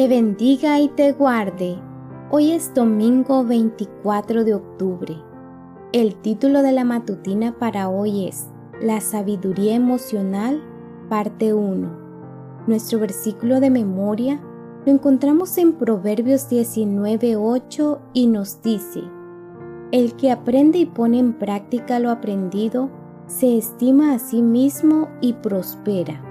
te bendiga y te guarde. Hoy es domingo 24 de octubre. El título de la matutina para hoy es La sabiduría emocional, parte 1. Nuestro versículo de memoria lo encontramos en Proverbios 19:8 y nos dice, El que aprende y pone en práctica lo aprendido, se estima a sí mismo y prospera.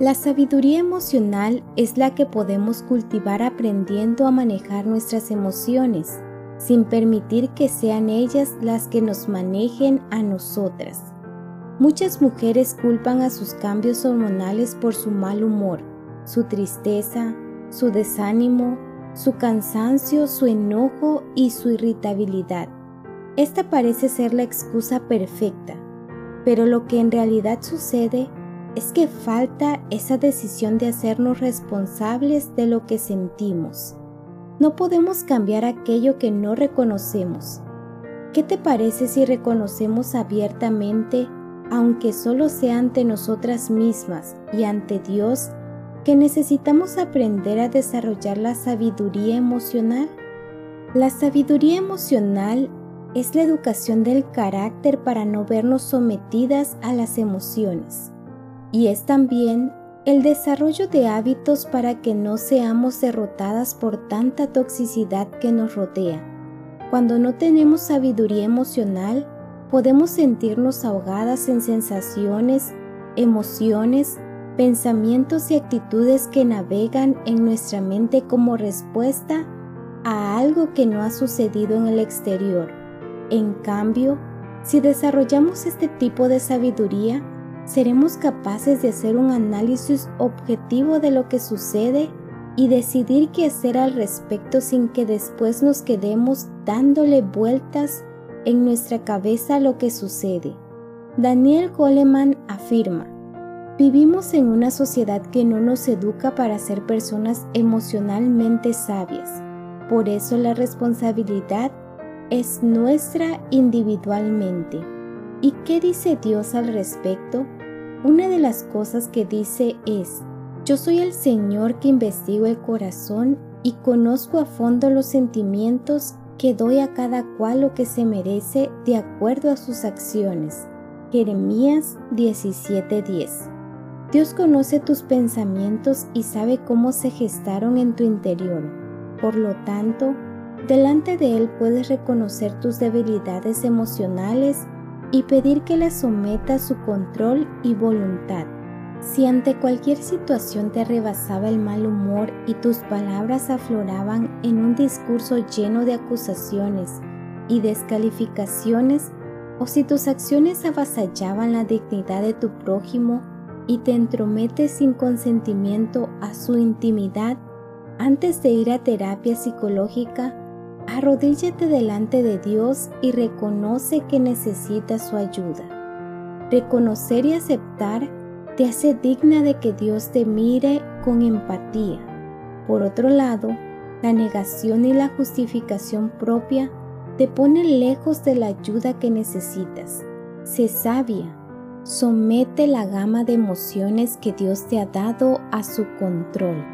La sabiduría emocional es la que podemos cultivar aprendiendo a manejar nuestras emociones, sin permitir que sean ellas las que nos manejen a nosotras. Muchas mujeres culpan a sus cambios hormonales por su mal humor, su tristeza, su desánimo, su cansancio, su enojo y su irritabilidad. Esta parece ser la excusa perfecta, pero lo que en realidad sucede es que falta esa decisión de hacernos responsables de lo que sentimos. No podemos cambiar aquello que no reconocemos. ¿Qué te parece si reconocemos abiertamente, aunque solo sea ante nosotras mismas y ante Dios, que necesitamos aprender a desarrollar la sabiduría emocional? La sabiduría emocional es la educación del carácter para no vernos sometidas a las emociones y es también el desarrollo de hábitos para que no seamos derrotadas por tanta toxicidad que nos rodea. Cuando no tenemos sabiduría emocional, podemos sentirnos ahogadas en sensaciones, emociones, pensamientos y actitudes que navegan en nuestra mente como respuesta a algo que no ha sucedido en el exterior. En cambio, si desarrollamos este tipo de sabiduría, seremos capaces de hacer un análisis objetivo de lo que sucede y decidir qué hacer al respecto sin que después nos quedemos dándole vueltas en nuestra cabeza a lo que sucede. Daniel Goleman afirma, vivimos en una sociedad que no nos educa para ser personas emocionalmente sabias. Por eso la responsabilidad es nuestra individualmente. ¿Y qué dice Dios al respecto? Una de las cosas que dice es, yo soy el Señor que investigo el corazón y conozco a fondo los sentimientos que doy a cada cual lo que se merece de acuerdo a sus acciones. Jeremías 17:10 Dios conoce tus pensamientos y sabe cómo se gestaron en tu interior. Por lo tanto, delante de Él puedes reconocer tus debilidades emocionales y pedir que la someta a su control y voluntad. Si ante cualquier situación te rebasaba el mal humor y tus palabras afloraban en un discurso lleno de acusaciones y descalificaciones, o si tus acciones avasallaban la dignidad de tu prójimo y te entrometes sin consentimiento a su intimidad, antes de ir a terapia psicológica, Arrodíllate delante de Dios y reconoce que necesitas su ayuda. Reconocer y aceptar te hace digna de que Dios te mire con empatía. Por otro lado, la negación y la justificación propia te ponen lejos de la ayuda que necesitas. Sé sabia. Somete la gama de emociones que Dios te ha dado a su control.